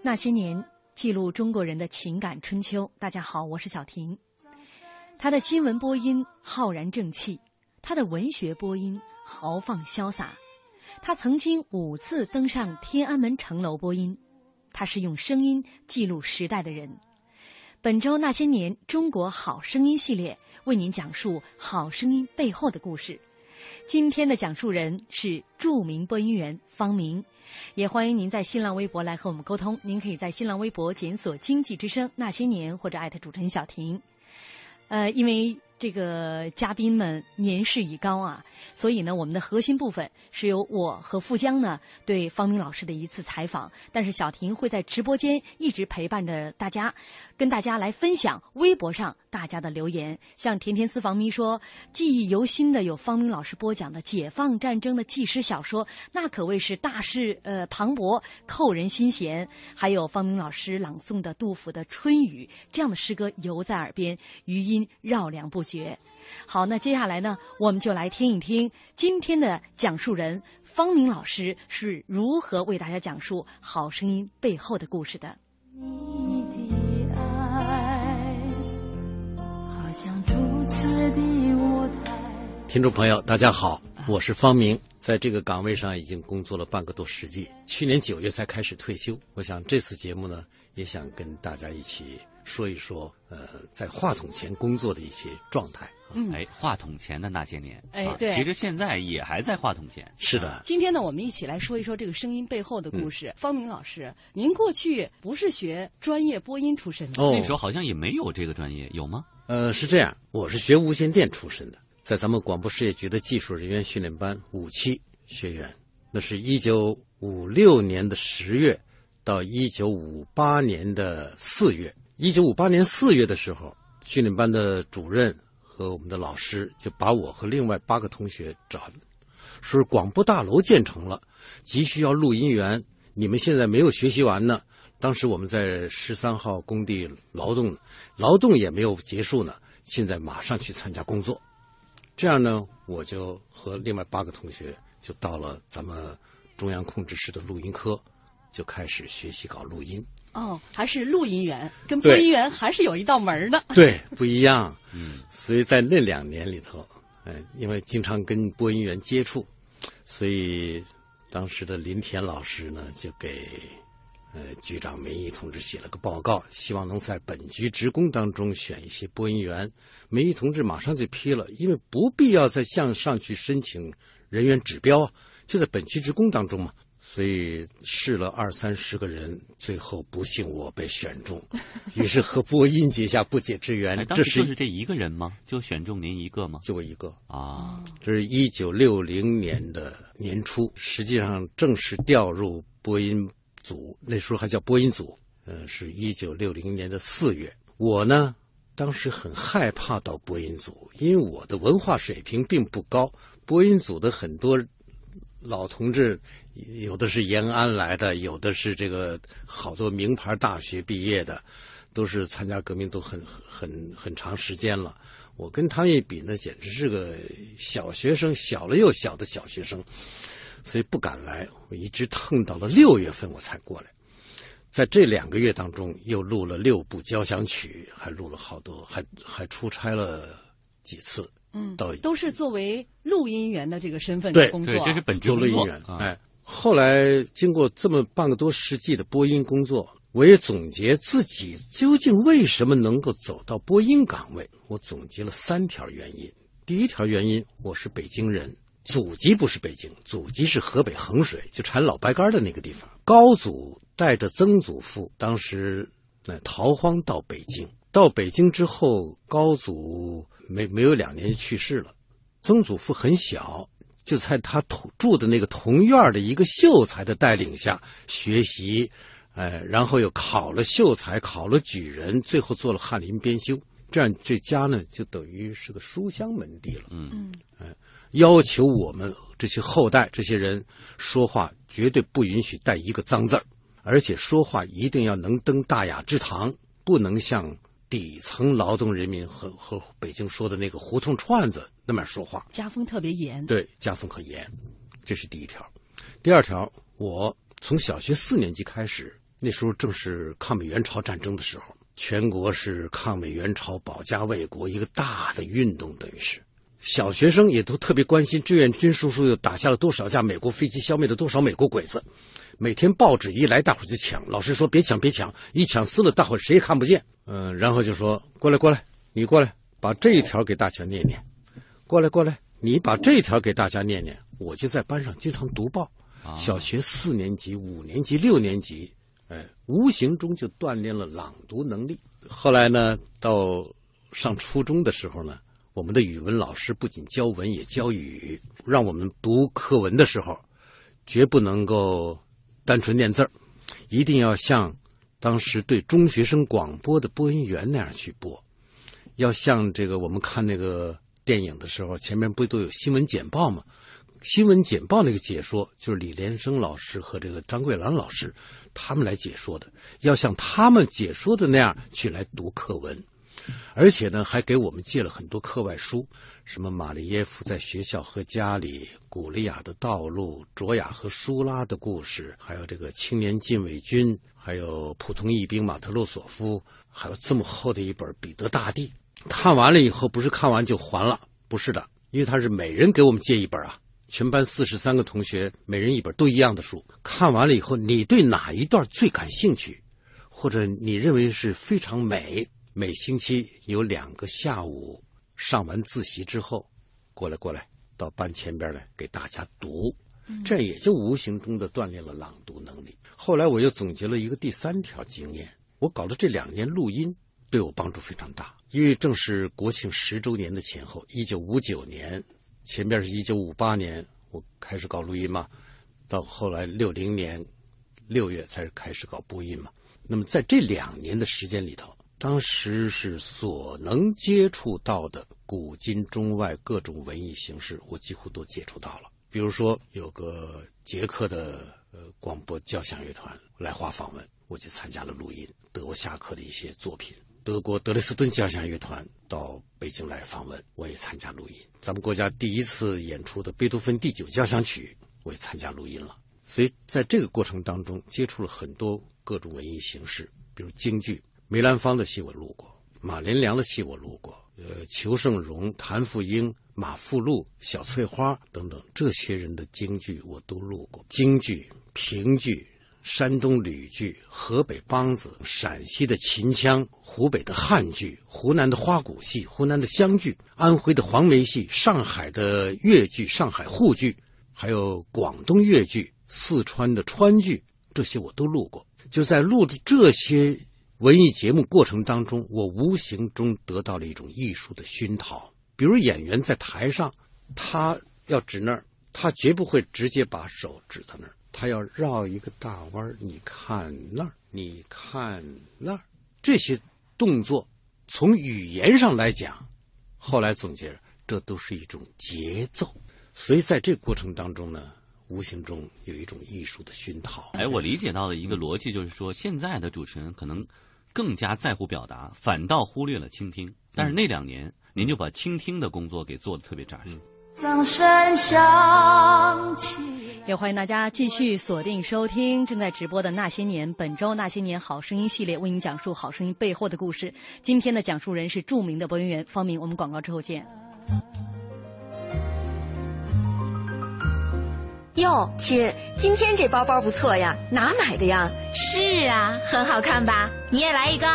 那些年，记录中国人的情感春秋。大家好，我是小婷。他的新闻播音浩然正气，他的文学播音豪放潇洒。他曾经五次登上天安门城楼播音，他是用声音记录时代的人。本周那些年中国好声音系列为您讲述好声音背后的故事。今天的讲述人是著名播音员方明，也欢迎您在新浪微博来和我们沟通。您可以在新浪微博检索“经济之声那些年”或者艾特主持人小婷。呃，因为。这个嘉宾们年事已高啊，所以呢，我们的核心部分是由我和富江呢对方明老师的一次采访。但是小婷会在直播间一直陪伴着大家，跟大家来分享微博上大家的留言。像甜甜私房咪说，记忆犹新的有方明老师播讲的解放战争的纪实小说，那可谓是大势呃磅礴，扣人心弦。还有方明老师朗诵的杜甫的《春雨》，这样的诗歌犹在耳边，余音绕梁不。绝好，那接下来呢，我们就来听一听今天的讲述人方明老师是如何为大家讲述《好声音》背后的故事。的听众朋友，大家好，我是方明，在这个岗位上已经工作了半个多世纪，去年九月才开始退休。我想这次节目呢，也想跟大家一起。说一说，呃，在话筒前工作的一些状态。嗯，哎，话筒前的那些年，哎，对，其实现在也还在话筒前。是的。今天呢，我们一起来说一说这个声音背后的故事。方明老师，您过去不是学专业播音出身的，那时候好像也没有这个专业，有吗？呃，是这样，我是学无线电出身的，在咱们广播事业局的技术人员训练班五期学员，那是一九五六年的十月到一九五八年的四月。一九五八年四月的时候，训练班的主任和我们的老师就把我和另外八个同学找，说广播大楼建成了，急需要录音员。你们现在没有学习完呢。当时我们在十三号工地劳动，劳动也没有结束呢。现在马上去参加工作。这样呢，我就和另外八个同学就到了咱们中央控制室的录音科，就开始学习搞录音。哦，还是录音员，跟播音员还是有一道门的。对，不一样。嗯，所以在那两年里头，嗯，因为经常跟播音员接触，所以当时的林田老师呢，就给呃局长梅毅同志写了个报告，希望能在本局职工当中选一些播音员。梅毅同志马上就批了，因为不必要再向上去申请人员指标，就在本局职工当中嘛。所以试了二三十个人，最后不幸我被选中，于是和播音结下不解之缘。这是就是这一个人吗？就选中您一个吗？就我一个啊！这是一九六零年的年初，实际上正式调入播音组，那时候还叫播音组。嗯，是一九六零年的四月，我呢当时很害怕到播音组，因为我的文化水平并不高。播音组的很多老同志，有的是延安来的，有的是这个好多名牌大学毕业的，都是参加革命都很很很长时间了。我跟他们一比呢，简直是个小学生，小了又小的小学生，所以不敢来。我一直腾到了六月份我才过来。在这两个月当中，又录了六部交响曲，还录了好多，还还出差了几次。嗯，到都是作为录音员的这个身份对工作这是本职工作录音员。啊哎，后来经过这么半个多世纪的播音工作，我也总结自己究竟为什么能够走到播音岗位。我总结了三条原因。第一条原因，我是北京人，祖籍不是北京，祖籍是河北衡水，就产老白干的那个地方。高祖带着曾祖父，当时那逃荒到北京。到北京之后，高祖没没有两年就去世了。曾祖父很小，就在他同住的那个同院的一个秀才的带领下学习，呃，然后又考了秀才，考了举人，最后做了翰林编修。这样这家呢，就等于是个书香门第了。嗯要求我们这些后代这些人说话绝对不允许带一个脏字儿，而且说话一定要能登大雅之堂，不能像底层劳动人民和和北京说的那个胡同串子那么说话。家风特别严。对，家风很严，这是第一条。第二条，我从小学四年级开始，那时候正是抗美援朝战争的时候，全国是抗美援朝、保家卫国一个大的运动，等于是小学生也都特别关心志愿军叔叔又打下了多少架美国飞机，消灭了多少美国鬼子。每天报纸一来，大伙儿就抢，老师说别抢别抢，一抢撕了，大伙儿谁也看不见。嗯、然后就说过来过来，你过来把这一条给大家念念。过来过来，你把这条给大家念念。我就在班上经常读报，小学四年级、五年级、六年级，哎，无形中就锻炼了朗读能力。后来呢，到上初中的时候呢，我们的语文老师不仅教文也教语，让我们读课文的时候，绝不能够单纯念字儿，一定要像当时对中学生广播的播音员那样去播。要像这个我们看那个电影的时候，前面不都有新闻简报吗？新闻简报那个解说就是李连生老师和这个张桂兰老师他们来解说的，要像他们解说的那样去来读课文，而且呢还给我们借了很多课外书，什么马利耶夫在学校和家里、古利亚的道路、卓雅和舒拉的故事，还有这个青年禁卫军，还有普通义兵马特洛索夫，还有这么厚的一本《彼得大帝》。看完了以后，不是看完就还了，不是的，因为他是每人给我们借一本啊，全班四十三个同学，每人一本，都一样的书。看完了以后，你对哪一段最感兴趣，或者你认为是非常美？每星期有两个下午上完自习之后，过来过来到班前边来给大家读，这样也就无形中的锻炼了朗读能力。后来我又总结了一个第三条经验，我搞了这两年录音，对我帮助非常大，因为正是国庆十周年的前后，一九五九年，前边是一九五八年，我开始搞录音嘛，到后来六零年六月才开始搞播音嘛。那么在这两年的时间里头，当时是所能接触到的古今中外各种文艺形式，我几乎都接触到了。比如说，有个捷克的呃广播交响乐团来华访问，我就参加了录音。德国夏克的一些作品，德国德累斯顿交响乐团到北京来访问，我也参加录音。咱们国家第一次演出的贝多芬第九交响曲，我也参加录音了。所以在这个过程当中，接触了很多各种文艺形式，比如京剧，梅兰芳的戏我录过，马连良的戏我录过，呃，裘盛戎、谭富英、马富禄、小翠花等等这些人的京剧我都录过。京剧、评剧、山东吕剧、河北梆子、陕西的秦腔、湖北的汉剧、湖南的花鼓戏、湖南的湘剧、安徽的黄梅戏、上海的粤剧、上海沪剧，还有广东粤剧、四川的川剧，这些我都录过。就在录的这些文艺节目过程当中，我无形中得到了一种艺术的熏陶。比如演员在台上，他要指那儿，他绝不会直接把手指到那儿，他要绕一个大弯儿。你看那儿，你看那儿，这些动作从语言上来讲，后来总结，这都是一种节奏。所以在这过程当中呢，无形中有一种艺术的熏陶。哎，我理解到的一个逻辑就是说，现在的主持人可能更加在乎表达，反倒忽略了倾听。但是那两年，您就把倾听的工作给做的特别扎实。掌声响起。也欢迎大家继续锁定收听正在直播的《那些年》，本周《那些年好声音》系列为您讲述好声音背后的故事。今天的讲述人是著名的播音员方明。我们广告之后见。哟，亲，今天这包包不错呀，哪买的呀？是啊，很好看吧？你也来一个，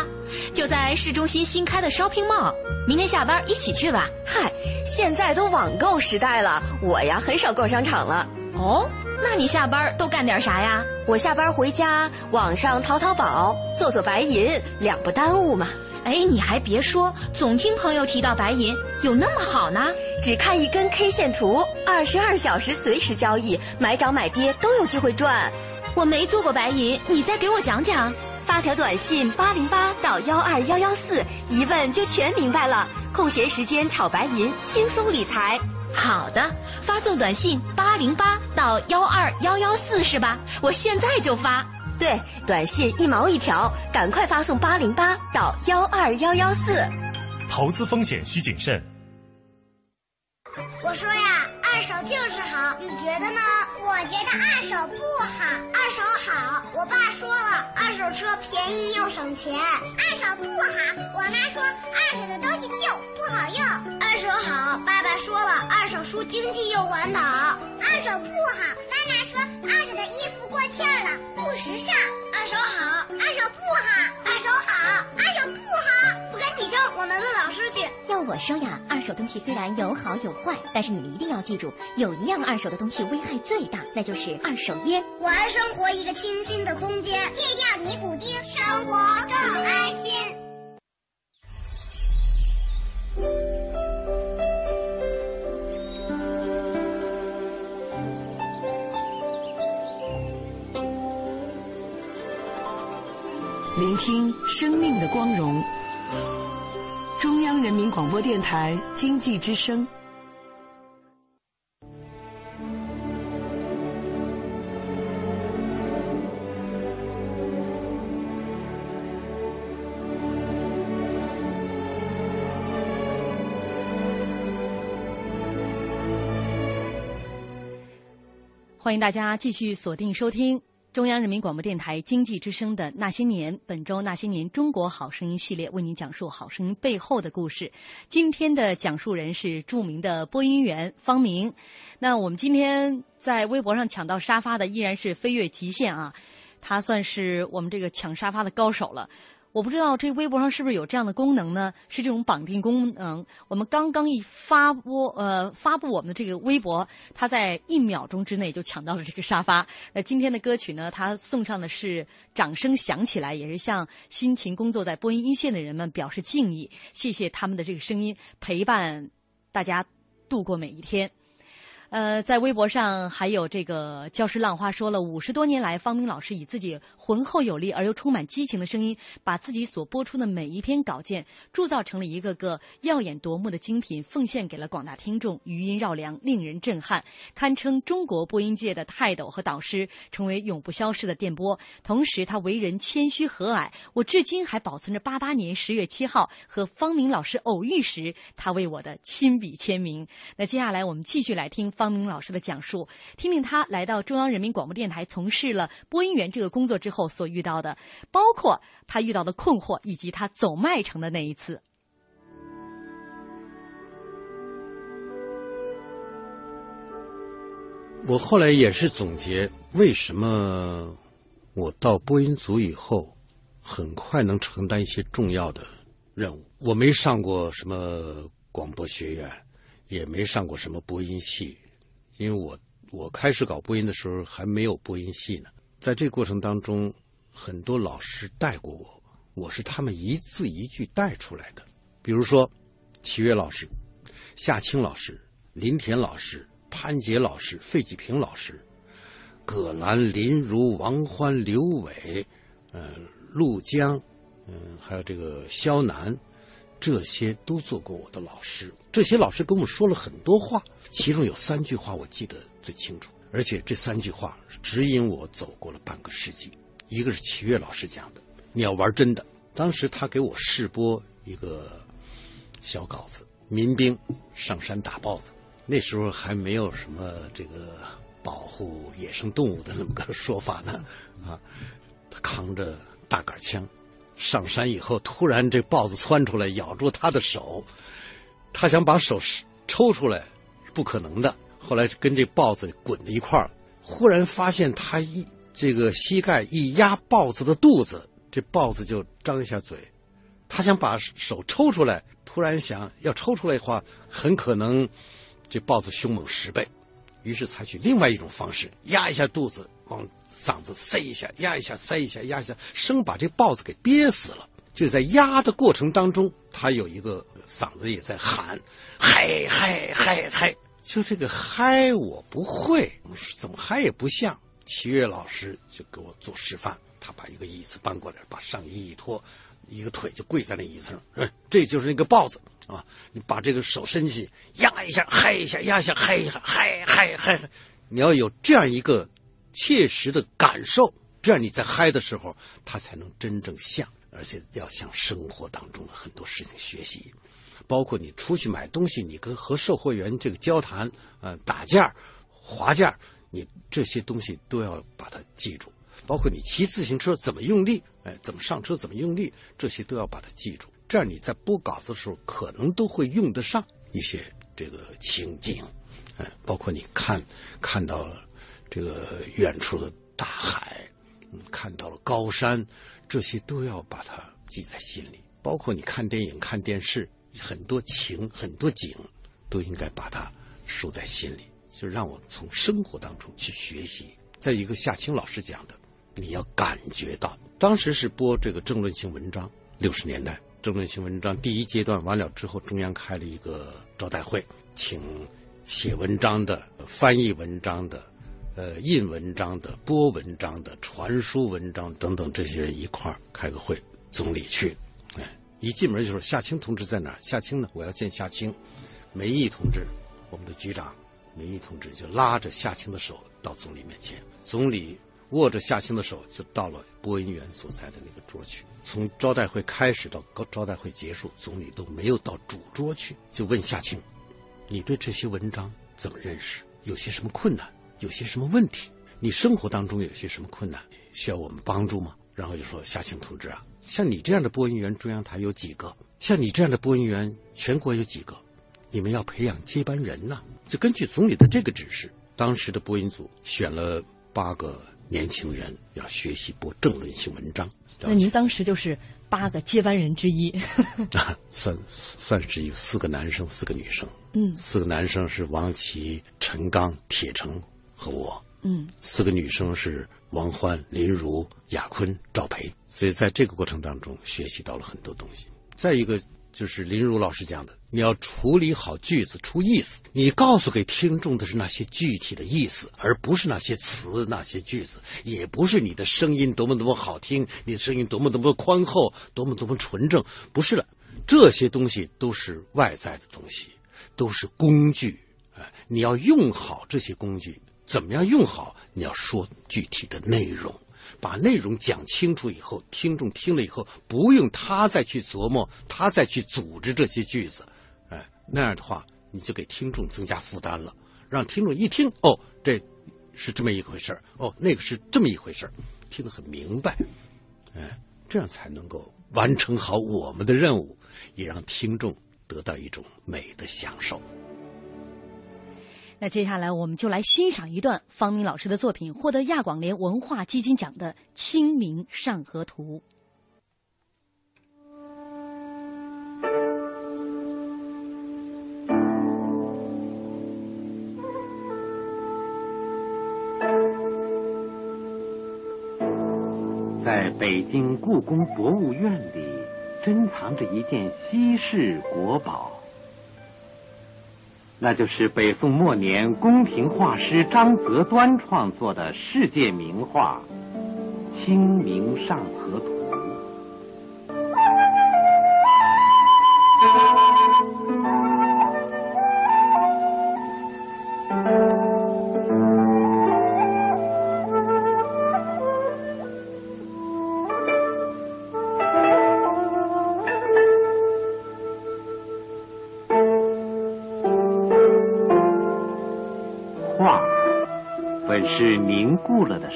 就在市中心新开的 shopping mall，明天下班一起去吧。嗨，现在都网购时代了，我呀很少逛商场了。哦，那你下班都干点啥呀？我下班回家，网上淘淘宝，做做白银，两不耽误嘛。哎，你还别说，总听朋友提到白银有那么好呢。只看一根 K 线图，二十二小时随时交易，买涨买跌都有机会赚。我没做过白银，你再给我讲讲。发条短信八零八到幺二幺幺四，一问就全明白了。空闲时间炒白银，轻松理财。好的，发送短信八零八到幺二幺幺四是吧？我现在就发。对，短信一毛一条，赶快发送八零八到幺二幺幺四。投资风险需谨慎。我说呀，二手就是好，你觉得呢？我觉得二手不好，二手好。我爸说了，二手车便宜又省钱。二手不好，我妈说二手的东西旧不好用。二手好，爸爸说了，二手书经济又环保。二手不好，说二手的衣服过气儿了，不时尚。二手好，二手不好，二手好，二手不好。不跟你争，我们问老师去。要我说呀，二手东西虽然有好有坏，但是你们一定要记住，有一样二手的东西危害最大，那就是二手烟。还生活一个清新的空间，戒掉尼古丁，生活更安心。聆听生命的光荣。中央人民广播电台经济之声。欢迎大家继续锁定收听中央人民广播电台经济之声的《那些年》，本周《那些年中国好声音》系列为您讲述好声音背后的故事。今天的讲述人是著名的播音员方明。那我们今天在微博上抢到沙发的依然是飞跃极限啊，他算是我们这个抢沙发的高手了。我不知道这微博上是不是有这样的功能呢？是这种绑定功能。我们刚刚一发播，呃，发布我们的这个微博，他在一秒钟之内就抢到了这个沙发。那今天的歌曲呢，他送上的是掌声响起来，也是向辛勤工作在播音一线的人们表示敬意，谢谢他们的这个声音陪伴大家度过每一天。呃，在微博上还有这个教师浪花说了，五十多年来，方明老师以自己浑厚有力而又充满激情的声音，把自己所播出的每一篇稿件铸造成了一个个耀眼夺目的精品，奉献给了广大听众，余音绕梁，令人震撼，堪称中国播音界的泰斗和导师，成为永不消逝的电波。同时，他为人谦虚和蔼，我至今还保存着八八年十月七号和方明老师偶遇时他为我的亲笔签名。那接下来我们继续来听方。方明老师的讲述，听听他来到中央人民广播电台从事了播音员这个工作之后所遇到的，包括他遇到的困惑，以及他走麦城的那一次。我后来也是总结，为什么我到播音组以后，很快能承担一些重要的任务。我没上过什么广播学院，也没上过什么播音系。因为我我开始搞播音的时候还没有播音系呢，在这个过程当中，很多老师带过我，我是他们一字一句带出来的。比如说，齐越老师、夏青老师、林田老师、潘杰老师、费继平老师、葛兰、林如、王欢、刘伟，呃，陆江，嗯，还有这个肖楠，这些都做过我的老师，这些老师跟我说了很多话，其中有三句话我记得最清楚，而且这三句话指引我走过了半个世纪。一个是齐越老师讲的：“你要玩真的。”当时他给我试播一个小稿子，民兵上山打豹子，那时候还没有什么这个保护野生动物的那么个说法呢，啊，他扛着大杆枪。上山以后，突然这豹子窜出来咬住他的手，他想把手抽出来，不可能的。后来跟这豹子滚在一块儿，忽然发现他一这个膝盖一压豹子的肚子，这豹子就张一下嘴。他想把手抽出来，突然想要抽出来的话，很可能这豹子凶猛十倍，于是采取另外一种方式，压一下肚子往。嗓子塞一下，压一下，塞一下，压一下，生把这豹子给憋死了。就在压的过程当中，他有一个嗓子也在喊，嗨嗨嗨嗨！就这个嗨我不会，怎么嗨也不像。齐越老师就给我做示范，他把一个椅子搬过来，把上衣一脱，一个腿就跪在那椅子上，这就是那个豹子啊！你把这个手伸进去，压一下，嗨一下，压一下，嗨一下，嗨嗨嗨嗨！你要有这样一个。切实的感受，这样你在嗨的时候，他才能真正像，而且要向生活当中的很多事情学习，包括你出去买东西，你跟和售货员这个交谈，呃，打价、划价，你这些东西都要把它记住，包括你骑自行车怎么用力，哎，怎么上车怎么用力，这些都要把它记住，这样你在播稿子的时候，可能都会用得上一些这个情景，哎，包括你看看到。这个远处的大海，看到了高山，这些都要把它记在心里。包括你看电影、看电视，很多情、很多景，都应该把它收在心里。就让我从生活当中去学习。再一个，夏青老师讲的，你要感觉到。当时是播这个政论性文章，六十年代政论性文章第一阶段完了之后，中央开了一个招待会，请写文章的、翻译文章的。呃，印文章的、播文章的、传输文章等等，这些人一块儿开个会，总理去，哎，一进门就说夏青同志在哪儿？夏青呢？我要见夏青。梅毅同志，我们的局长梅毅同志就拉着夏青的手到总理面前，总理握着夏青的手就到了播音员所在的那个桌去。从招待会开始到招待会结束，总理都没有到主桌去，就问夏青：“你对这些文章怎么认识？有些什么困难？”有些什么问题？你生活当中有些什么困难，需要我们帮助吗？然后就说夏青同志啊，像你这样的播音员，中央台有几个？像你这样的播音员，全国有几个？你们要培养接班人呐！就根据总理的这个指示，当时的播音组选了八个年轻人，要学习播政论性文章。那您当时就是八个接班人之一，算算是有四个男生，四个女生。嗯，四个男生是王琦、陈刚、铁成。和我，嗯，四个女生是王欢、林如、雅坤、赵培，所以在这个过程当中学习到了很多东西。再一个就是林如老师讲的，你要处理好句子出意思，你告诉给听众的是那些具体的意思，而不是那些词、那些句子，也不是你的声音多么多么好听，你的声音多么多么宽厚，多么多么纯正，不是的，这些东西都是外在的东西，都是工具，哎，你要用好这些工具。怎么样用好？你要说具体的内容，把内容讲清楚以后，听众听了以后，不用他再去琢磨，他再去组织这些句子，哎，那样的话，你就给听众增加负担了。让听众一听，哦，这是这么一回事儿，哦，那个是这么一回事儿，听得很明白，哎，这样才能够完成好我们的任务，也让听众得到一种美的享受。那接下来我们就来欣赏一段方明老师的作品，获得亚广联文化基金奖的《清明上河图》。在北京故宫博物院里，珍藏着一件稀世国宝。那就是北宋末年宫廷画师张择端创作的世界名画《清明上河图》。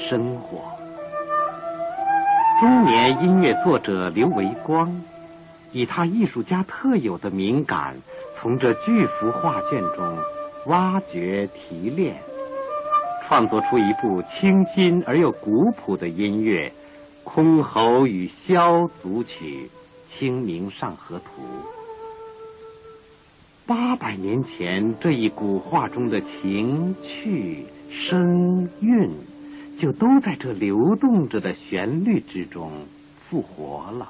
生活。中年音乐作者刘维光，以他艺术家特有的敏感，从这巨幅画卷中挖掘提炼，创作出一部清新而又古朴的音乐《箜篌与箫组曲·清明上河图》。八百年前，这一古画中的情趣声韵，就都在这流动着的旋律之中复活了。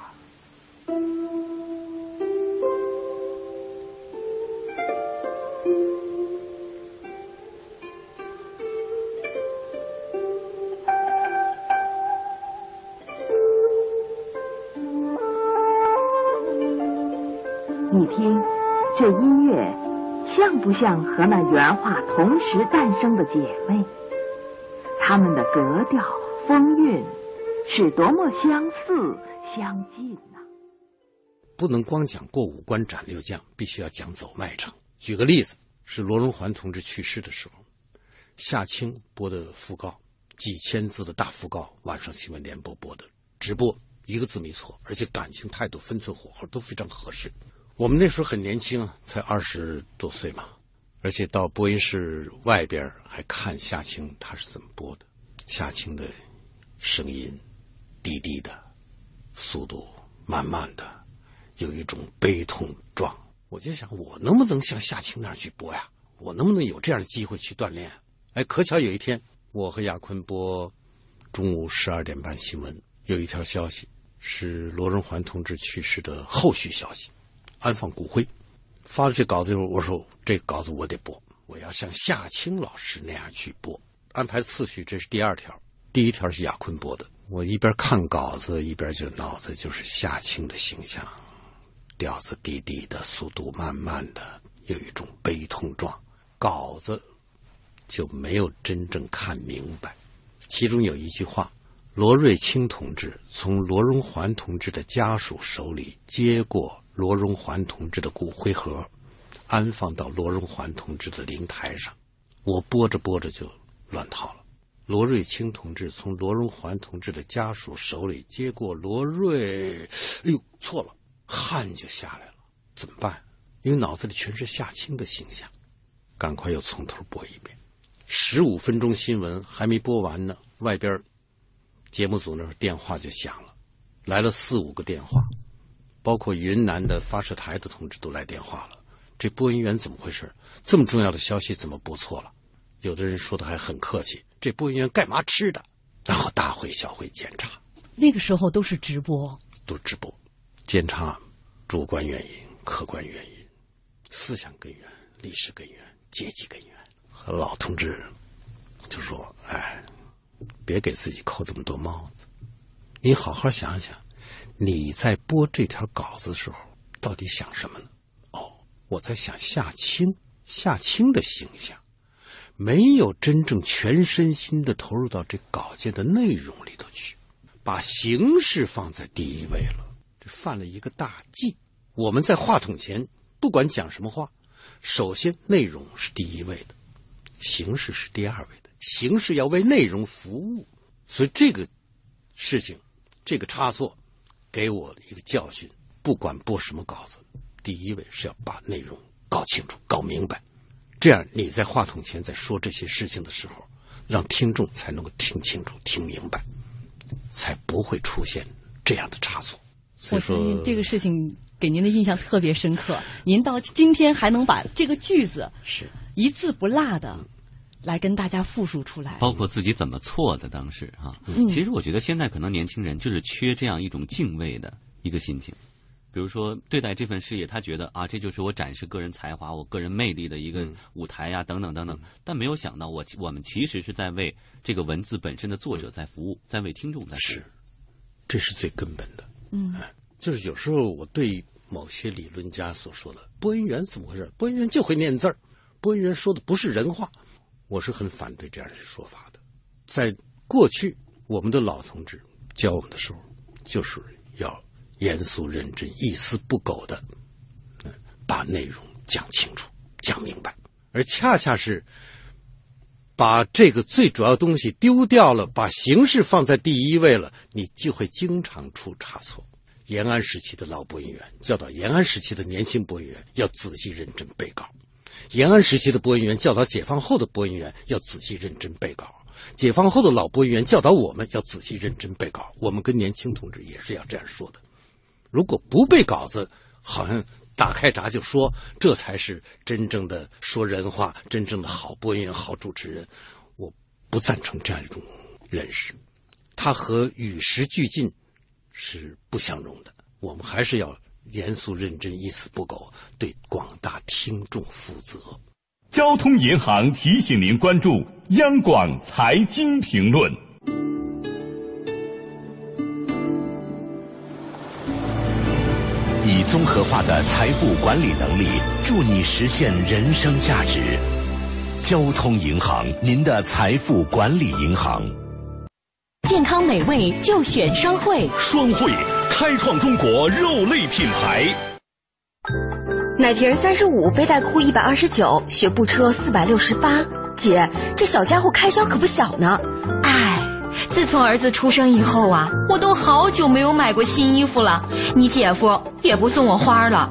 你听，这音乐像不像和那原画同时诞生的姐妹？他们的格调、风韵是多么相似、相近呐、不能光讲过五关斩六将，必须要讲走麦城。举个例子，是罗荣桓同志去世的时候，夏青播的讣告，几千字的大讣告，晚上新闻联播播的直播，一个字没错，而且感情、态度、分寸、火候都非常合适。我们那时候很年轻啊，才二十多岁嘛，而且到播音室外边还看夏青他是怎么播的。夏青的声音低低的，速度慢慢的，有一种悲痛状。我就想，我能不能像夏青那样去播呀？我能不能有这样的机会去锻炼？哎，可巧有一天，我和亚坤播中午十二点半新闻，有一条消息是罗荣桓同志去世的后续消息。安放骨灰，发了这稿子以后，我说这稿子我得播，我要像夏青老师那样去播。安排次序，这是第二条，第一条是亚坤播的。我一边看稿子，一边就脑子就是夏青的形象，调子低低的，速度慢慢的，有一种悲痛状。稿子就没有真正看明白，其中有一句话。罗瑞卿同志从罗荣桓同志的家属手里接过罗荣桓同志的骨灰盒，安放到罗荣桓同志的灵台上。我播着播着就乱套了。罗瑞卿同志从罗荣桓同志的家属手里接过罗瑞，哎呦，错了，汗就下来了。怎么办？因为脑子里全是夏青的形象，赶快又从头播一遍。十五分钟新闻还没播完呢，外边。节目组那电话就响了，来了四五个电话，包括云南的发射台的同志都来电话了。这播音员怎么回事？这么重要的消息怎么播错了？有的人说的还很客气：“这播音员干嘛吃的？”然后大会小会检查。那个时候都是直播，都直播，检查主观原因、客观原因、思想根源、历史根源、阶级根源。和老同志就说：“哎。”别给自己扣这么多帽子，你好好想想，你在播这条稿子的时候到底想什么呢？哦，我在想夏青，夏青的形象，没有真正全身心的投入到这稿件的内容里头去，把形式放在第一位了，这犯了一个大忌。我们在话筒前不管讲什么话，首先内容是第一位的，形式是第二位的。形式要为内容服务，所以这个事情，这个差错，给我一个教训。不管播什么稿子，第一位是要把内容搞清楚、搞明白，这样你在话筒前在说这些事情的时候，让听众才能够听清楚、听明白，才不会出现这样的差错。所以说，这个事情给您的印象特别深刻。您到今天还能把这个句子是一字不落的。来跟大家复述出来，包括自己怎么错的当时啊。其实我觉得现在可能年轻人就是缺这样一种敬畏的一个心情。比如说对待这份事业，他觉得啊，这就是我展示个人才华、我个人魅力的一个舞台呀，等等等等。但没有想到，我我们其实是在为这个文字本身的作者在服务，在为听众在服务。是，这是最根本的。嗯，就是有时候我对某些理论家所说的播音员怎么回事？播音员就会念字儿，播音员说的不是人话。我是很反对这样的说法的。在过去，我们的老同志教我们的时候，就是要严肃认真、一丝不苟的，把内容讲清楚、讲明白。而恰恰是把这个最主要东西丢掉了，把形式放在第一位了，你就会经常出差错。延安时期的老播音员教导延安时期的年轻播音员要仔细认真背稿；延安时期的播音员教导解放后的播音员要仔细认真背稿；解放后的老播音员教导我们要仔细认真背稿。我们跟年轻同志也是要这样说的：如果不背稿子，好像。打开闸就说，这才是真正的说人话，真正的好播音员、好主持人。我不赞成这样一种认识，它和与时俱进是不相容的。我们还是要严肃认真、一丝不苟，对广大听众负责。交通银行提醒您关注央广财经评论。以综合化的财富管理能力，助你实现人生价值。交通银行，您的财富管理银行。健康美味就选双汇，双汇开创中国肉类品牌。奶瓶三十五，背带裤一百二十九，学步车四百六十八。姐，这小家伙开销可不小呢。哎。自从儿子出生以后啊，我都好久没有买过新衣服了。你姐夫也不送我花了。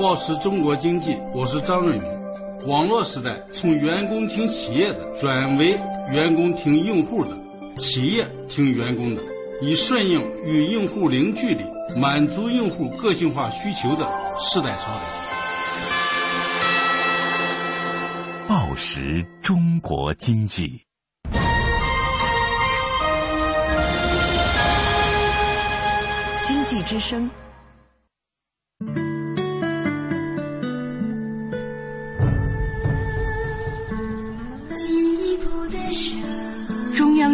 报时中国经济，我是张瑞敏。网络时代，从员工听企业的转为员工听用户的，企业听员工的，以顺应与用户零距离、满足用户个性化需求的时代潮流。报时中国经济。经济之声，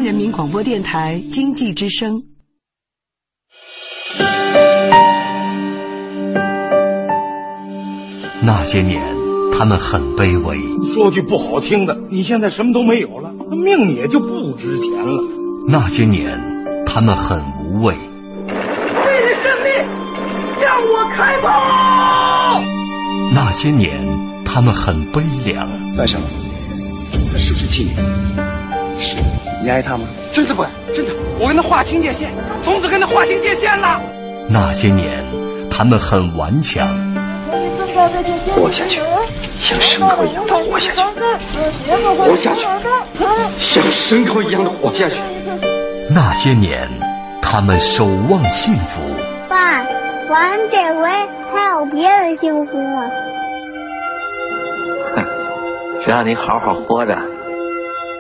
人民广播电台经济之声。那些年，他们很卑微。说句不好听的，你现在什么都没有了，命也就不值钱了。那些年，他们很无畏。为了胜利向我开炮！那些年，他们很悲凉。半生，他是不是妓女？是，你爱他吗？真的不爱，真的。我跟他划清界限，从此跟他划清界限了。那些年，他们很顽强。活下去，像牲口一样的活下去。活下去，像牲口一样的活下去。那些年，他们守望幸福。爸。咱这回还有别的幸福吗？哼，只要你好好活着，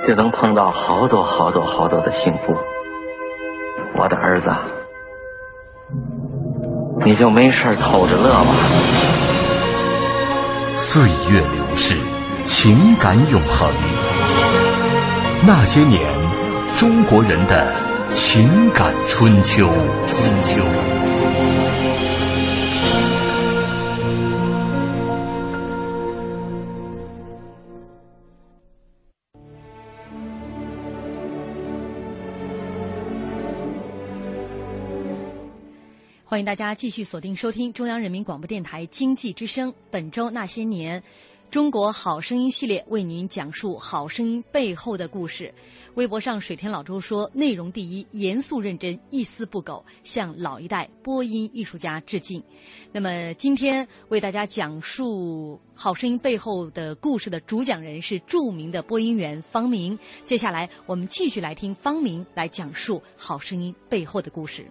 就能碰到好多好多好多的幸福。我的儿子，你就没事偷着乐吧。岁月流逝，情感永恒。那些年，中国人的情感春秋，春秋。欢迎大家继续锁定收听中央人民广播电台经济之声。本周那些年，中国好声音系列为您讲述好声音背后的故事。微博上，水田老周说：“内容第一，严肃认真，一丝不苟，向老一代播音艺术家致敬。”那么，今天为大家讲述好声音背后的故事的主讲人是著名的播音员方明。接下来，我们继续来听方明来讲述好声音背后的故事。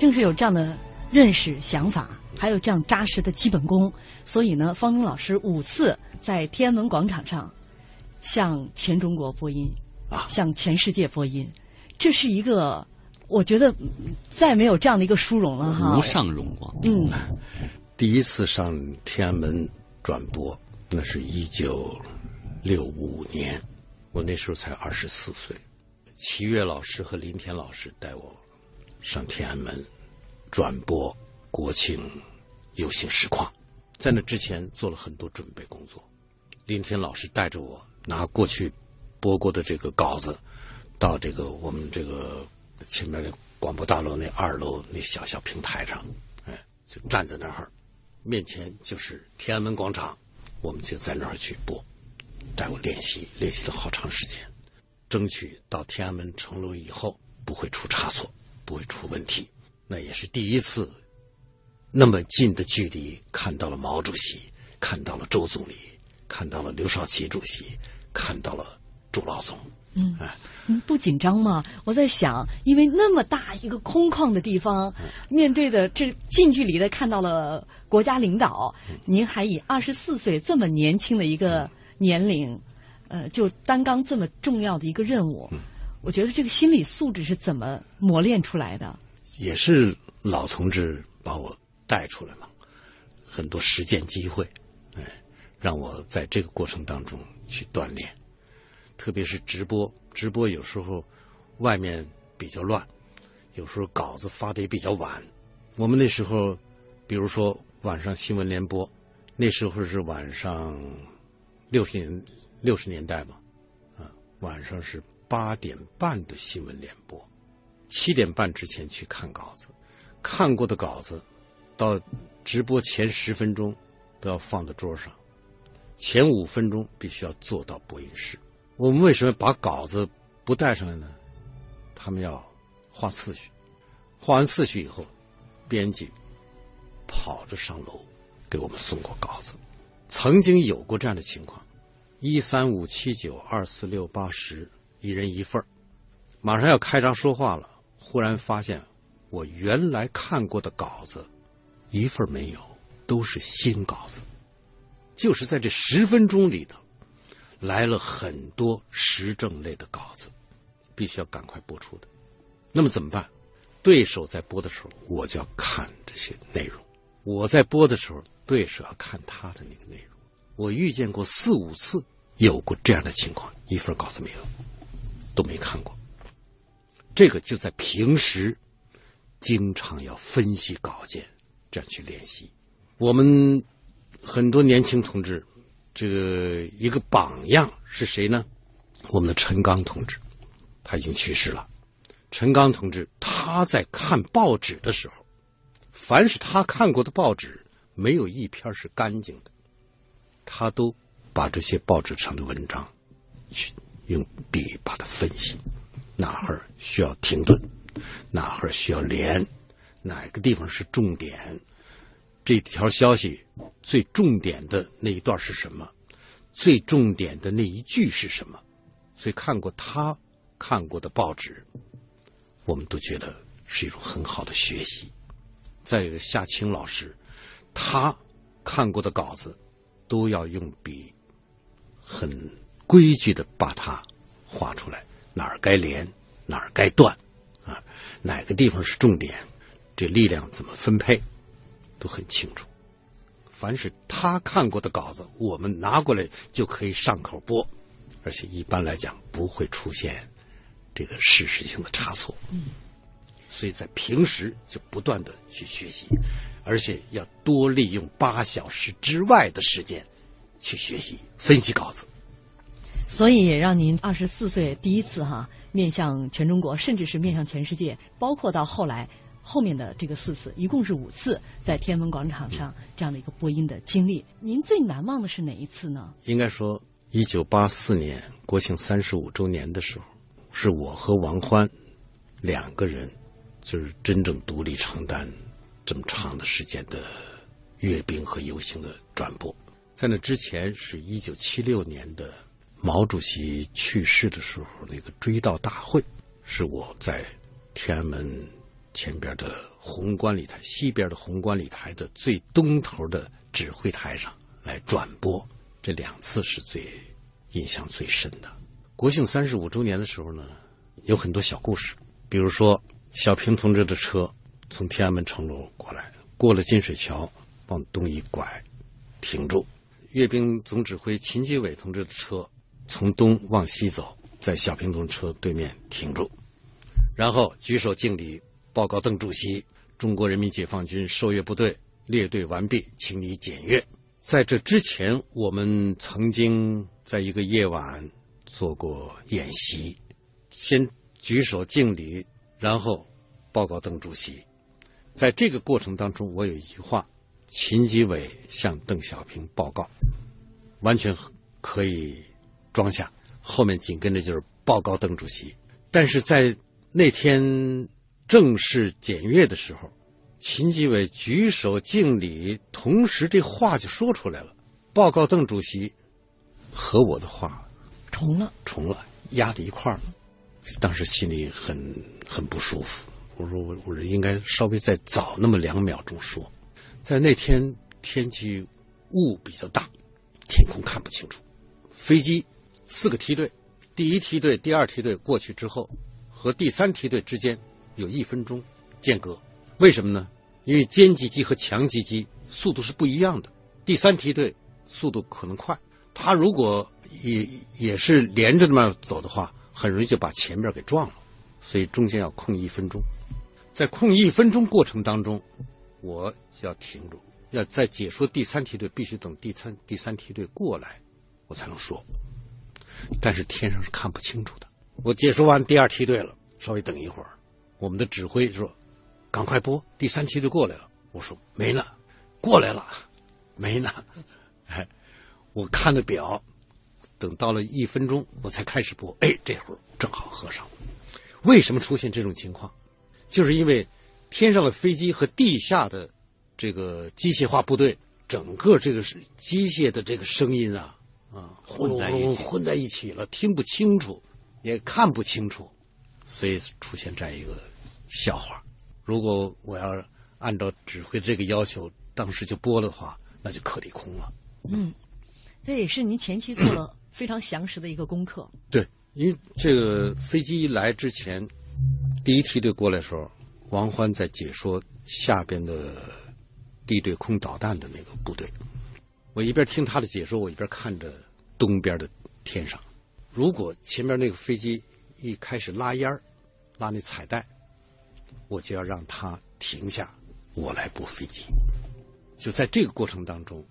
正是有这样的认识、想法，还有这样扎实的基本功，所以呢，方明老师五次在天安门广场上向全中国播音，啊，向全世界播音，这是一个我觉得再没有这样的一个殊荣了哈，无上荣光。嗯，第一次上天安门转播，那是一九六五年，我那时候才二十四岁，齐越老师和林田老师带我。上天安门转播国庆游行实况，在那之前做了很多准备工作。林天老师带着我拿过去播过的这个稿子，到这个我们这个前面的广播大楼那二楼那小小平台上，哎，就站在那儿，面前就是天安门广场，我们就在那儿去播，带我练习，练习了好长时间，争取到天安门城楼以后不会出差错。不会出问题，那也是第一次那么近的距离看到了毛主席，看到了周总理，看到了刘少奇主席，看到了朱老总。嗯，您，不紧张吗？我在想，因为那么大一个空旷的地方，面对的这近距离的看到了国家领导，您还以二十四岁这么年轻的一个年龄，呃，就担纲这么重要的一个任务。我觉得这个心理素质是怎么磨练出来的？也是老同志把我带出来嘛，很多实践机会，哎，让我在这个过程当中去锻炼。特别是直播，直播有时候外面比较乱，有时候稿子发的也比较晚。我们那时候，比如说晚上新闻联播，那时候是晚上六十年六十年代吧，啊，晚上是。八点半的新闻联播，七点半之前去看稿子，看过的稿子，到直播前十分钟都要放在桌上，前五分钟必须要坐到播音室。我们为什么把稿子不带上来呢？他们要画次序，画完次序以后，编辑跑着上楼给我们送过稿子。曾经有过这样的情况：一三五七九二四六八十。一人一份马上要开张说话了，忽然发现我原来看过的稿子一份没有，都是新稿子。就是在这十分钟里头，来了很多时政类的稿子，必须要赶快播出的。那么怎么办？对手在播的时候，我就要看这些内容；我在播的时候，对手要看他的那个内容。我遇见过四五次，有过这样的情况，一份稿子没有。都没看过，这个就在平时，经常要分析稿件，这样去练习。我们很多年轻同志，这个一个榜样是谁呢？我们的陈刚同志，他已经去世了。陈刚同志他在看报纸的时候，凡是他看过的报纸，没有一篇是干净的，他都把这些报纸上的文章去。用笔把它分析，哪儿需要停顿，哪儿需要连，哪个地方是重点，这条消息最重点的那一段是什么，最重点的那一句是什么？所以看过他看过的报纸，我们都觉得是一种很好的学习。再一个夏青老师，他看过的稿子都要用笔很。规矩的把它画出来，哪儿该连，哪儿该断，啊，哪个地方是重点，这力量怎么分配，都很清楚。凡是他看过的稿子，我们拿过来就可以上口播，而且一般来讲不会出现这个事实性的差错。嗯，所以在平时就不断的去学习，而且要多利用八小时之外的时间去学习分析稿子。所以也让您二十四岁第一次哈面向全中国，甚至是面向全世界，包括到后来后面的这个四次，一共是五次在天安门广场上这样的一个播音的经历。您最难忘的是哪一次呢？应该说，一九八四年国庆三十五周年的时候，是我和王欢两个人，就是真正独立承担这么长的时间的阅兵和游行的转播。在那之前，是一九七六年的毛主席去世的时候那个追悼大会，是我在天安门。前边的红观礼台，西边的红观礼台的最东头的指挥台上来转播，这两次是最印象最深的。国庆三十五周年的时候呢，有很多小故事，比如说小平同志的车从天安门城楼过来，过了金水桥，往东一拐，停住；阅兵总指挥秦基伟同志的车从东往西走，在小平同志车对面停住，然后举手敬礼。报告邓主席，中国人民解放军受阅部队列队完毕，请你检阅。在这之前，我们曾经在一个夜晚做过演习，先举手敬礼，然后报告邓主席。在这个过程当中，我有一句话：秦基伟向邓小平报告，完全可以装下。后面紧跟着就是报告邓主席。但是在那天。正式检阅的时候，秦基伟举手敬礼，同时这话就说出来了：“报告邓主席。”和我的话重了，重了，压在一块儿了。当时心里很很不舒服。我说：“我我应该稍微再早那么两秒钟说。”在那天天气雾比较大，天空看不清楚。飞机四个梯队，第一梯队、第二梯队过去之后，和第三梯队之间。有一分钟间隔，为什么呢？因为歼击机和强击机速度是不一样的。第三梯队速度可能快，他如果也也是连着那么走的话，很容易就把前面给撞了。所以中间要空一分钟，在空一分钟过程当中，我就要停住，要在解说第三梯队，必须等第三第三梯队过来，我才能说。但是天上是看不清楚的。我解说完第二梯队了，稍微等一会儿。我们的指挥说：“赶快播，第三梯队过来了。”我说：“没呢，过来了，没呢。”哎，我看着表，等到了一分钟，我才开始播。哎，这会儿正好合上。为什么出现这种情况？就是因为天上的飞机和地下的这个机械化部队，整个这个是机械的这个声音啊啊混在一起，混在一起了，听不清楚，也看不清楚，所以出现这样一个。笑话，如果我要按照指挥这个要求，当时就播的话，那就可里空了。嗯，这也是您前期做了非常详实的一个功课。对，因为这个飞机一来之前，第一梯队过来的时候，王欢在解说下边的地对空导弹的那个部队。我一边听他的解说，我一边看着东边的天上。如果前面那个飞机一开始拉烟儿，拉那彩带。我就要让他停下，我来播飞机。就在这个过程当中，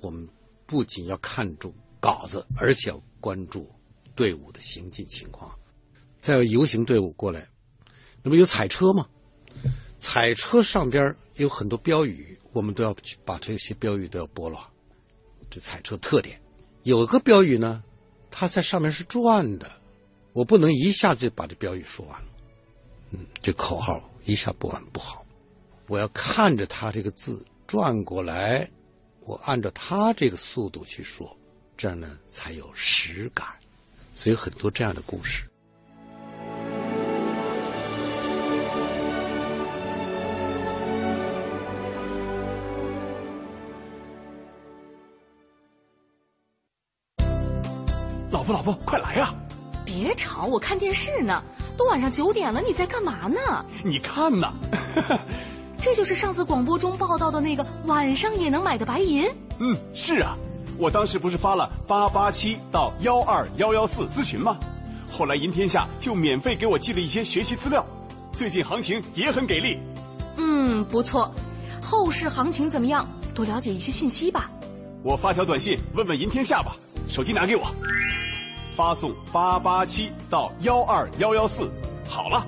我们不仅要看住稿子，而且要关注队伍的行进情况。再有游行队伍过来，那么有彩车吗？彩车上边有很多标语，我们都要去把这些标语都要播了。这彩车特点，有个标语呢，它在上面是转的，我不能一下子就把这标语说完了。嗯，这口号。一下播完不好，我要看着他这个字转过来，我按照他这个速度去说，这样呢才有实感。所以很多这样的故事。婆，老婆，快来呀！别吵，我看电视呢。都晚上九点了，你在干嘛呢？你看呐，这就是上次广播中报道的那个晚上也能买的白银。嗯，是啊，我当时不是发了八八七到幺二幺幺四咨询吗？后来银天下就免费给我寄了一些学习资料，最近行情也很给力。嗯，不错，后市行情怎么样？多了解一些信息吧。我发条短信问问银天下吧，手机拿给我。发送八八七到幺二幺幺四，好了。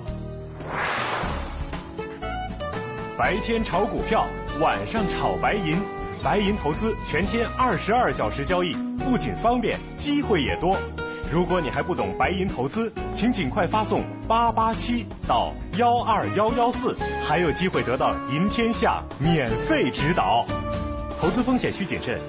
白天炒股票，晚上炒白银，白银投资全天二十二小时交易，不仅方便，机会也多。如果你还不懂白银投资，请尽快发送八八七到幺二幺幺四，还有机会得到银天下免费指导。投资风险需谨慎。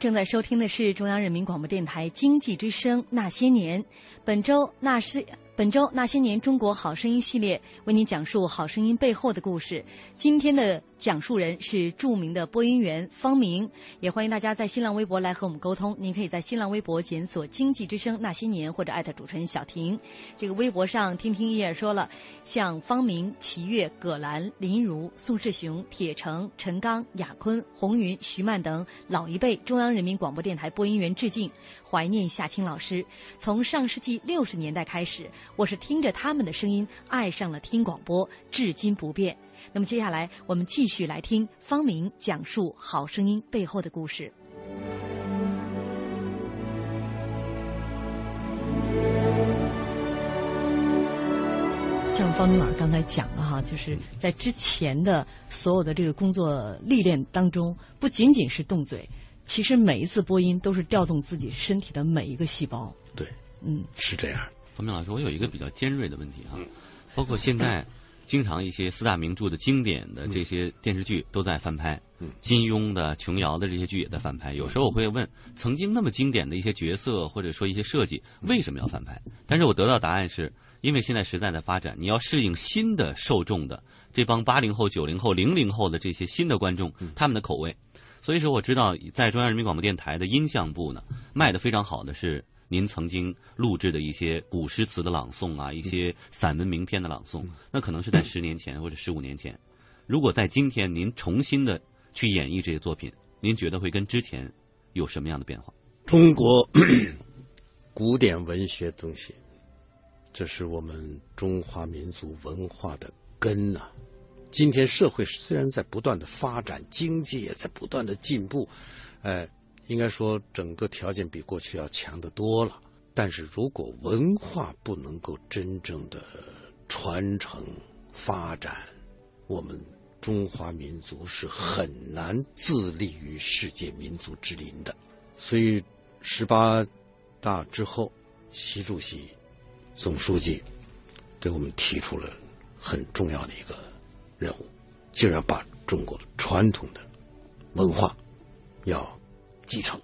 正在收听的是中央人民广播电台经济之声《那些年》，本周那是。本周《那些年中国好声音》系列为您讲述好声音背后的故事。今天的讲述人是著名的播音员方明，也欢迎大家在新浪微博来和我们沟通。您可以在新浪微博检索“经济之声那些年”或者艾特主持人小婷。这个微博上，听听叶说了，向方明、齐越、葛兰、林如、宋世雄、铁成、陈刚、雅坤、红云、徐曼等老一辈中央人民广播电台播音员致敬，怀念夏青老师。从上世纪六十年代开始。我是听着他们的声音爱上了听广播，至今不变。那么接下来我们继续来听方明讲述好声音背后的故事。像方明老师刚才讲的哈，就是在之前的所有的这个工作历练当中，不仅仅是动嘴，其实每一次播音都是调动自己身体的每一个细胞。对，嗯，是这样。方明老师，我有一个比较尖锐的问题啊，包括现在经常一些四大名著的经典的这些电视剧都在翻拍，金庸的、琼瑶的这些剧也在翻拍。有时候我会问，曾经那么经典的一些角色或者说一些设计，为什么要翻拍？但是我得到答案是，因为现在时代的发展，你要适应新的受众的这帮八零后、九零后、零零后的这些新的观众他们的口味。所以说，我知道在中央人民广播电台的音像部呢，卖的非常好的是。您曾经录制的一些古诗词的朗诵啊，一些散文名篇的朗诵，那可能是在十年前或者十五年前。如果在今天您重新的去演绎这些作品，您觉得会跟之前有什么样的变化？中国 古典文学东西，这是我们中华民族文化的根呐。今天社会虽然在不断的发展，经济也在不断的进步，哎。应该说，整个条件比过去要强得多了。但是如果文化不能够真正的传承发展，我们中华民族是很难自立于世界民族之林的。所以，十八大之后，习主席总书记给我们提出了很重要的一个任务，就要把中国传统的文化要。继承、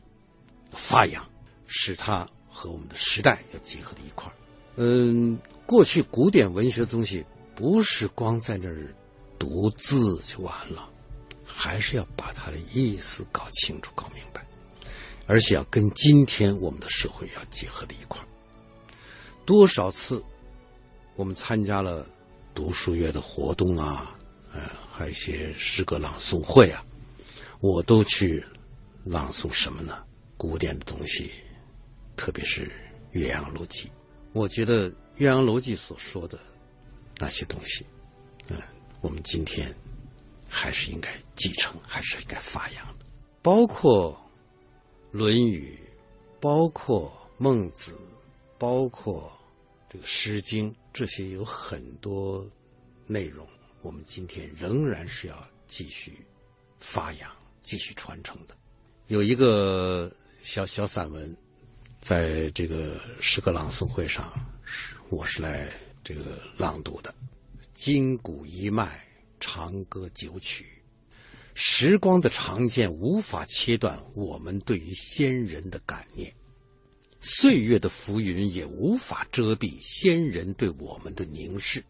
发扬，使它和我们的时代要结合在一块儿。嗯，过去古典文学的东西不是光在那儿读字就完了，还是要把它的意思搞清楚、搞明白，而且要跟今天我们的社会要结合在一块儿。多少次我们参加了读书月的活动啊，呃，还有一些诗歌朗诵会啊，我都去。朗诵什么呢？古典的东西，特别是《岳阳楼记》。我觉得《岳阳楼记》所说的那些东西，嗯，我们今天还是应该继承，还是应该发扬的。包括《论语》，包括《孟子》，包括这个《诗经》，这些有很多内容，我们今天仍然是要继续发扬、继续传承的。有一个小小散文，在这个诗歌朗诵会上，是我是来这个朗读的。筋骨一脉，长歌九曲，时光的长剑无法切断我们对于先人的感念，岁月的浮云也无法遮蔽先人对我们的凝视。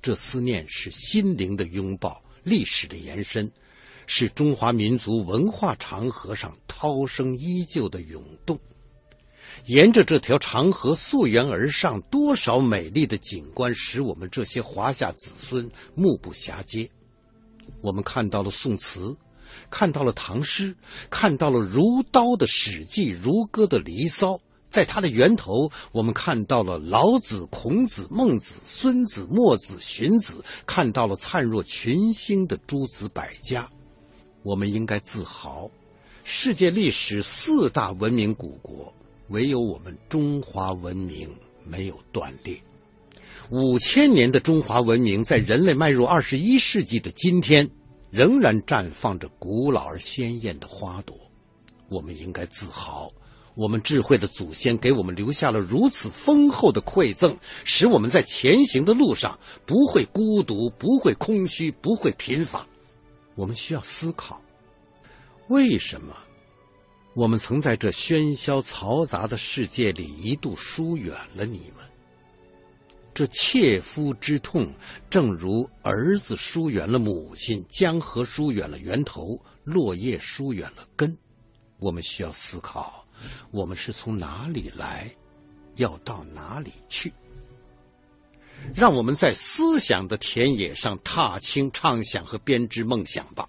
这思念是心灵的拥抱，历史的延伸。是中华民族文化长河上涛声依旧的涌动，沿着这条长河溯源而上，多少美丽的景观使我们这些华夏子孙目不暇接。我们看到了宋词，看到了唐诗，看到了如刀的《史记》，如歌的《离骚》，在它的源头，我们看到了老子、孔子、孟子、孙子、墨子、荀子，看到了灿若群星的诸子百家。我们应该自豪，世界历史四大文明古国，唯有我们中华文明没有断裂。五千年的中华文明，在人类迈入二十一世纪的今天，仍然绽放着古老而鲜艳的花朵。我们应该自豪。我们智慧的祖先给我们留下了如此丰厚的馈赠，使我们在前行的路上不会孤独，不会空虚，不会贫乏。我们需要思考，为什么我们曾在这喧嚣嘈杂的世界里一度疏远了你们？这切肤之痛，正如儿子疏远了母亲，江河疏远了源头，落叶疏远了根。我们需要思考。我们是从哪里来，要到哪里去？让我们在思想的田野上踏青、畅想和编织梦想吧。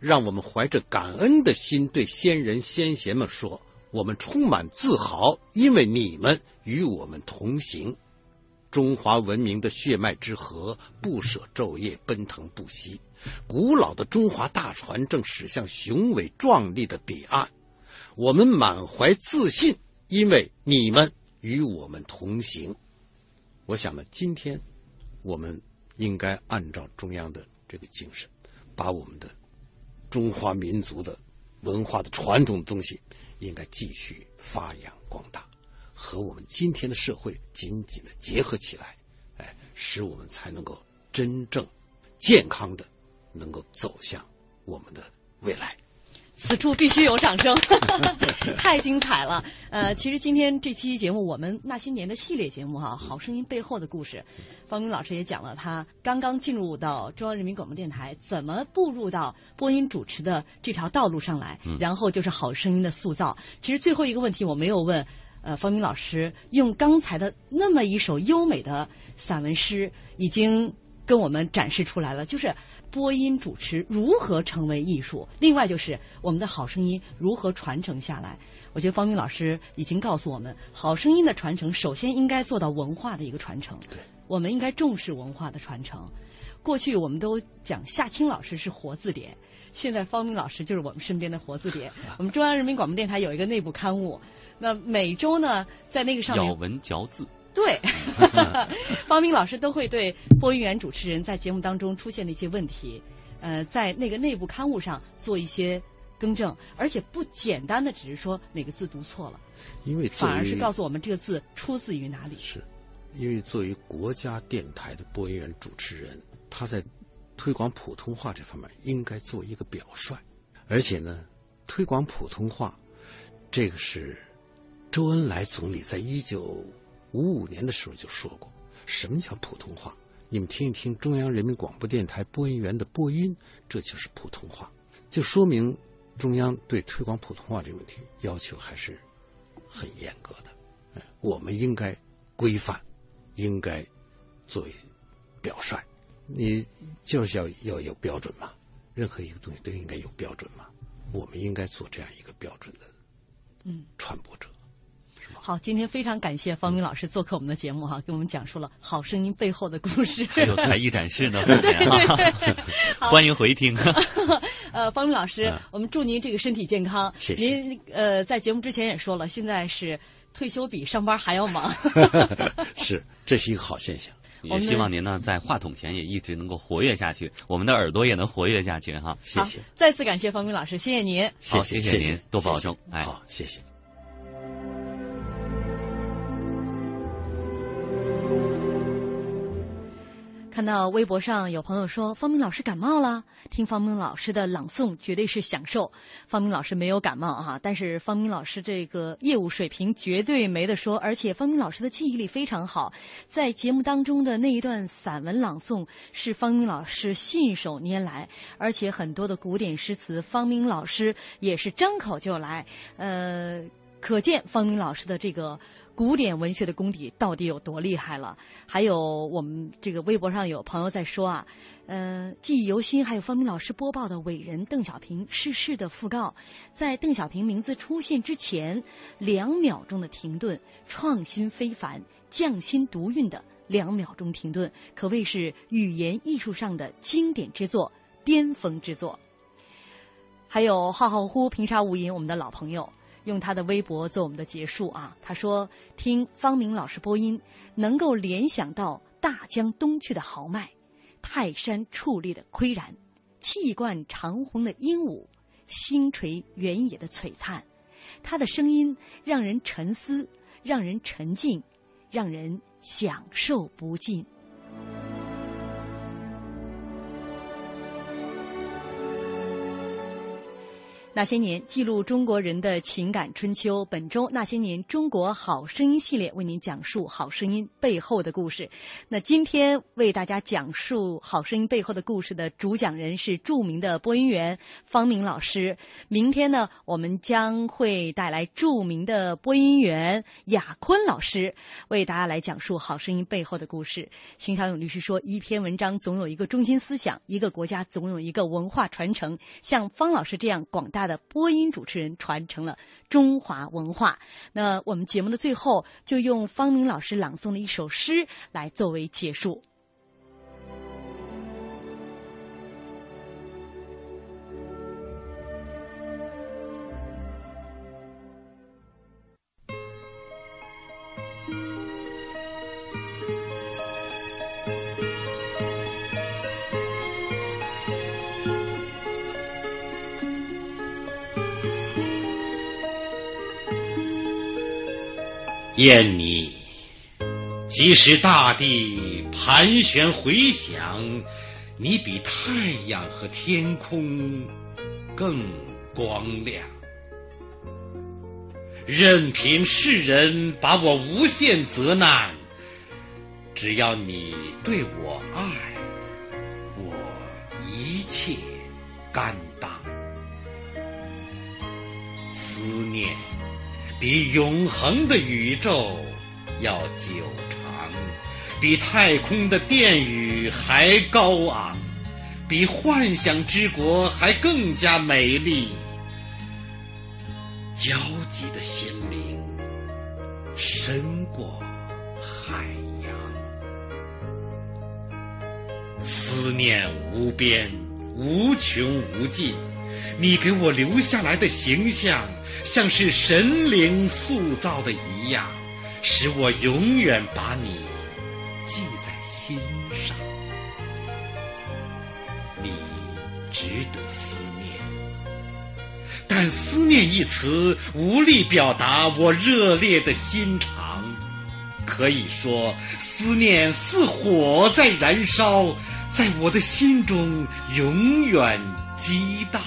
让我们怀着感恩的心对先人先贤们说：“我们充满自豪，因为你们与我们同行。中华文明的血脉之河不舍昼夜，奔腾不息。古老的中华大船正驶向雄伟壮丽的彼岸。”我们满怀自信，因为你们与我们同行。我想呢，今天我们应该按照中央的这个精神，把我们的中华民族的文化的传统的东西，应该继续发扬光大，和我们今天的社会紧紧的结合起来，哎，使我们才能够真正健康的能够走向我们的未来。此处必须有掌声，太精彩了。呃，其实今天这期节目，我们那些年的系列节目哈，《好声音》背后的故事，方明老师也讲了他刚刚进入到中央人民广播电台，怎么步入到播音主持的这条道路上来，然后就是《好声音》的塑造。其实最后一个问题我没有问，呃，方明老师用刚才的那么一首优美的散文诗，已经跟我们展示出来了，就是。播音主持如何成为艺术？另外就是我们的好声音如何传承下来？我觉得方明老师已经告诉我们，好声音的传承首先应该做到文化的一个传承。对，我们应该重视文化的传承。过去我们都讲夏青老师是活字典，现在方明老师就是我们身边的活字典。我们中央人民广播电台有一个内部刊物，那每周呢在那个上面咬文嚼字。对，方明老师都会对播音员主持人在节目当中出现的一些问题，呃，在那个内部刊物上做一些更正，而且不简单的只是说哪个字读错了，因为反而是告诉我们这个字出自于哪里。是，因为作为国家电台的播音员主持人，他在推广普通话这方面应该做一个表率，而且呢，推广普通话，这个是周恩来总理在一九。五五年的时候就说过，什么叫普通话？你们听一听中央人民广播电台播音员的播音，这就是普通话，就说明中央对推广普通话这个问题要求还是很严格的。我们应该规范，应该作为表率，你就是要要有标准嘛。任何一个东西都应该有标准嘛。我们应该做这样一个标准的，嗯，传播者。好，今天非常感谢方明老师做客我们的节目哈，给我们讲述了好声音背后的故事，还有才艺展示呢，对对 对欢迎回听。呃，方明老师，我们祝您这个身体健康。谢谢。您呃，在节目之前也说了，现在是退休比上班还要忙。是，这是一个好现象。也希望您呢，在话筒前也一直能够活跃下去，我们的耳朵也能活跃下去哈。谢谢。再次感谢方明老师，谢谢您。谢谢，谢谢您，多保重。哎，好，谢谢。看到微博上有朋友说方明老师感冒了，听方明老师的朗诵绝对是享受。方明老师没有感冒哈，但是方明老师这个业务水平绝对没得说，而且方明老师的记忆力非常好。在节目当中的那一段散文朗诵是方明老师信手拈来，而且很多的古典诗词方明老师也是张口就来。呃，可见方明老师的这个古典文学的功底到底有多厉害了。还有我们这个微博上有朋友在说啊，呃，记忆犹新。还有方明老师播报的伟人邓小平逝世的讣告，在邓小平名字出现之前，两秒钟的停顿，创新非凡，匠心独运的两秒钟停顿，可谓是语言艺术上的经典之作、巅峰之作。还有浩浩乎平沙无垠，我们的老朋友用他的微博做我们的结束啊。他说：“听方明老师播音，能够联想到大江东去的豪迈，泰山矗立的岿然，气贯长虹的英武，星垂原野的璀璨。他的声音让人沉思，让人沉静，让人享受不尽。”那些年，记录中国人的情感春秋。本周《那些年中国好声音》系列为您讲述好声音背后的故事。那今天为大家讲述好声音背后的故事的主讲人是著名的播音员方明老师。明天呢，我们将会带来著名的播音员雅坤老师为大家来讲述好声音背后的故事。邢小勇律师说：“一篇文章总有一个中心思想，一个国家总有一个文化传承。像方老师这样广大。”的播音主持人传承了中华文化。那我们节目的最后，就用方明老师朗诵的一首诗来作为结束。燕你，即使大地盘旋回响，你比太阳和天空更光亮。任凭世人把我无限责难，只要你对我爱，我一切甘比永恒的宇宙要久长，比太空的殿宇还高昂，比幻想之国还更加美丽。焦急的心灵深过海洋，思念无边，无穷无尽。你给我留下来的形象，像是神灵塑造的一样，使我永远把你记在心上。你值得思念，但思念一词无力表达我热烈的心肠。可以说，思念似火在燃烧，在我的心中永远激荡。